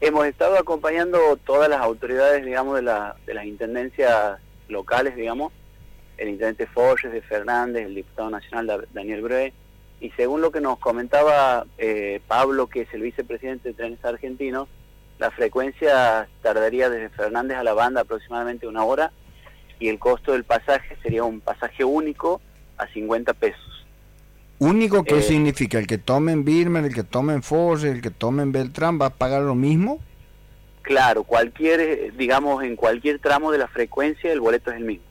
Hemos estado acompañando todas las autoridades, digamos, de, la, de las intendencias locales, digamos, el intendente Forges de Fernández, el diputado nacional Daniel Brue, y según lo que nos comentaba eh, Pablo, que es el vicepresidente de Trenes Argentinos, la frecuencia tardaría desde Fernández a la banda aproximadamente una hora y el costo del pasaje sería un pasaje único a 50 pesos. ¿Único qué eh, significa? ¿El que tome en Birman, el que tome en Forges, el que tome en Beltrán va a pagar lo mismo? Claro, cualquier, digamos, en cualquier tramo de la frecuencia el boleto es el mismo.